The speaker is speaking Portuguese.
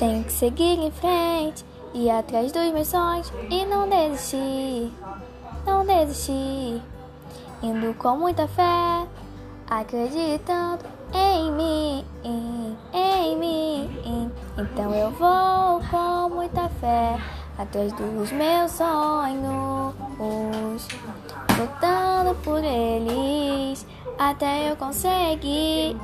Tenho que seguir em frente, ir atrás dos meus sonhos e não desistir, não desistir. Indo com muita fé, acreditando em mim, em mim. Então eu vou com muita fé atrás dos meus sonhos, lutando por eles até eu conseguir.